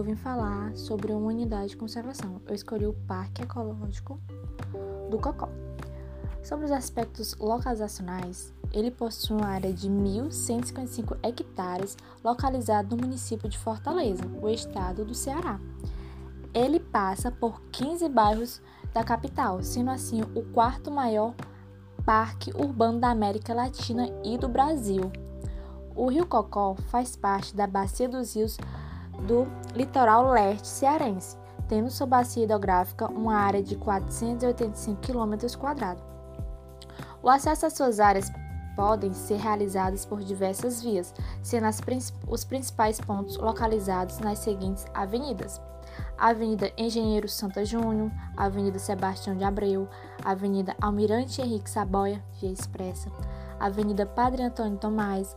eu vim falar sobre uma unidade de conservação. Eu escolhi o Parque Ecológico do Cocó. Sobre os aspectos localizacionais, ele possui uma área de 1.155 hectares localizado no município de Fortaleza, o estado do Ceará. Ele passa por 15 bairros da capital, sendo assim o quarto maior parque urbano da América Latina e do Brasil. O Rio Cocó faz parte da bacia dos rios do litoral leste cearense, tendo sua bacia hidrográfica uma área de 485 km. O acesso às suas áreas podem ser realizadas por diversas vias, sendo os principais pontos localizados nas seguintes avenidas: Avenida Engenheiro Santa Júnior, Avenida Sebastião de Abreu, Avenida Almirante Henrique Saboia, via expressa, Avenida Padre Antônio Tomás,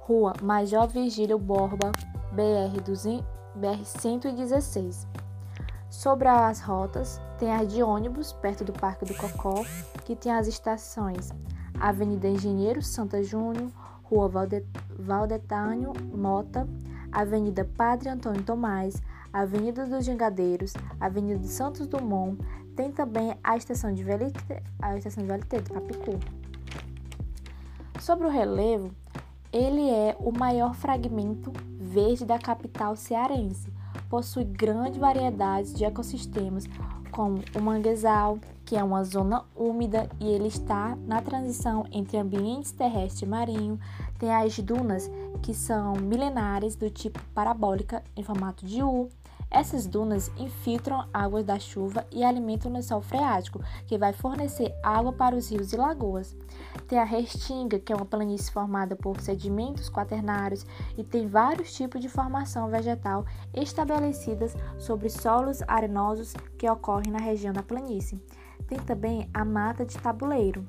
Rua Major Virgílio Borba, BR, 200, BR 116. Sobre as rotas, tem a de ônibus, perto do Parque do Cocó, que tem as estações Avenida Engenheiro Santa Júnior, Rua Valdetânio Mota, Avenida Padre Antônio Tomás, Avenida dos Gingadeiros, Avenida de Santos Dumont, tem também a estação de VLT, a estação de VLT do Papicu. Sobre o relevo, ele é o maior fragmento verde da capital cearense. Possui grande variedade de ecossistemas, como o manguezal, que é uma zona úmida e ele está na transição entre ambientes terrestre e marinho. Tem as dunas, que são milenares do tipo parabólica em formato de U. Essas dunas infiltram águas da chuva e alimentam o lençol freático, que vai fornecer água para os rios e lagoas. Tem a restinga, que é uma planície formada por sedimentos quaternários e tem vários tipos de formação vegetal estabelecidas sobre solos arenosos que ocorrem na região da planície. Tem também a mata de tabuleiro,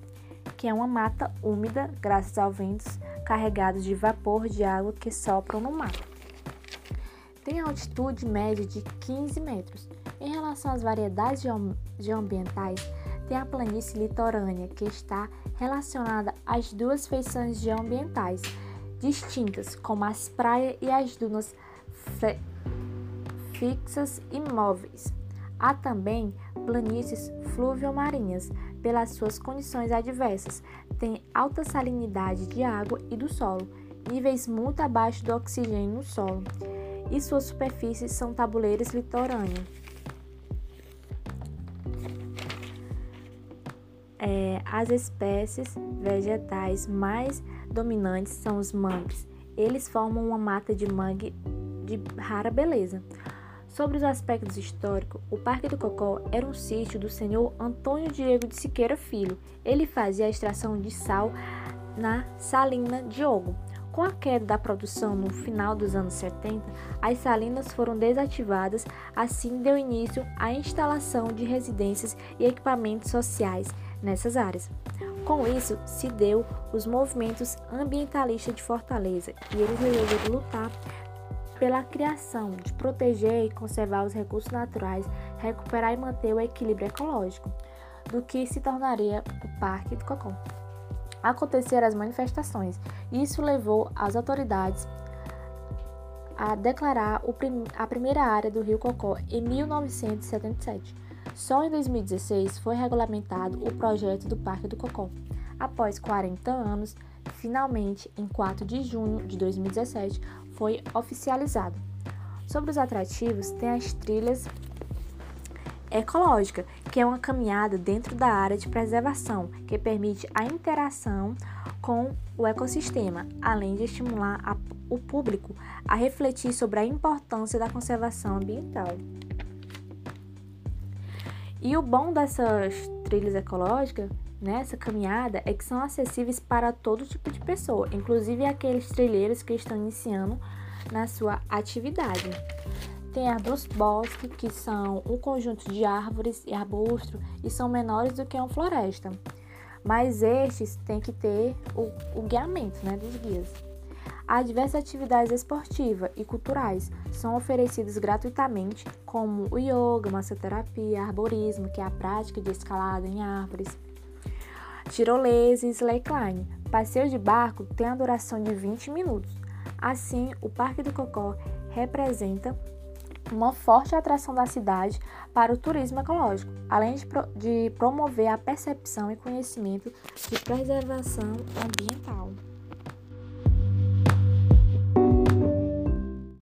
que é uma mata úmida graças aos ventos carregados de vapor de água que sopram no mar tem altitude média de 15 metros. Em relação às variedades geoambientais, tem a planície litorânea, que está relacionada às duas feições geoambientais distintas, como as praias e as dunas fixas e móveis. Há também planícies fluviomarinhas, pelas suas condições adversas, tem alta salinidade de água e do solo, níveis muito abaixo do oxigênio no solo e suas superfícies são tabuleiros litorâneos. É, as espécies vegetais mais dominantes são os mangues. Eles formam uma mata de mangue de rara beleza. Sobre os aspectos históricos, o Parque do Cocó era um sítio do senhor Antônio Diego de Siqueira Filho. Ele fazia a extração de sal na Salina Diogo. Com a queda da produção no final dos anos 70, as salinas foram desativadas, assim deu início à instalação de residências e equipamentos sociais nessas áreas. Com isso, se deu os movimentos ambientalistas de Fortaleza e eles resolveram lutar pela criação de proteger e conservar os recursos naturais, recuperar e manter o equilíbrio ecológico, do que se tornaria o Parque do Cocó aconteceram as manifestações. Isso levou as autoridades a declarar a primeira área do Rio Cocó em 1977. Só em 2016 foi regulamentado o projeto do Parque do Cocó. Após 40 anos, finalmente, em 4 de junho de 2017, foi oficializado. Sobre os atrativos, tem as trilhas ecológica, que é uma caminhada dentro da área de preservação, que permite a interação com o ecossistema, além de estimular a, o público a refletir sobre a importância da conservação ambiental. E o bom dessas trilhas ecológicas, nessa né, caminhada, é que são acessíveis para todo tipo de pessoa, inclusive aqueles trilheiros que estão iniciando na sua atividade. Tem arbustos bosque, que são um conjunto de árvores e arbustos e são menores do que uma floresta. Mas estes têm que ter o, o guiamento né, dos guias. Há diversas atividades esportivas e culturais são oferecidas gratuitamente, como o yoga, massoterapia, arborismo, que é a prática de escalada em árvores, tirolesa e slackline. Passeio de barco tem a duração de 20 minutos. Assim, o Parque do Cocó representa uma forte atração da cidade para o turismo ecológico, além de, pro de promover a percepção e conhecimento de preservação ambiental.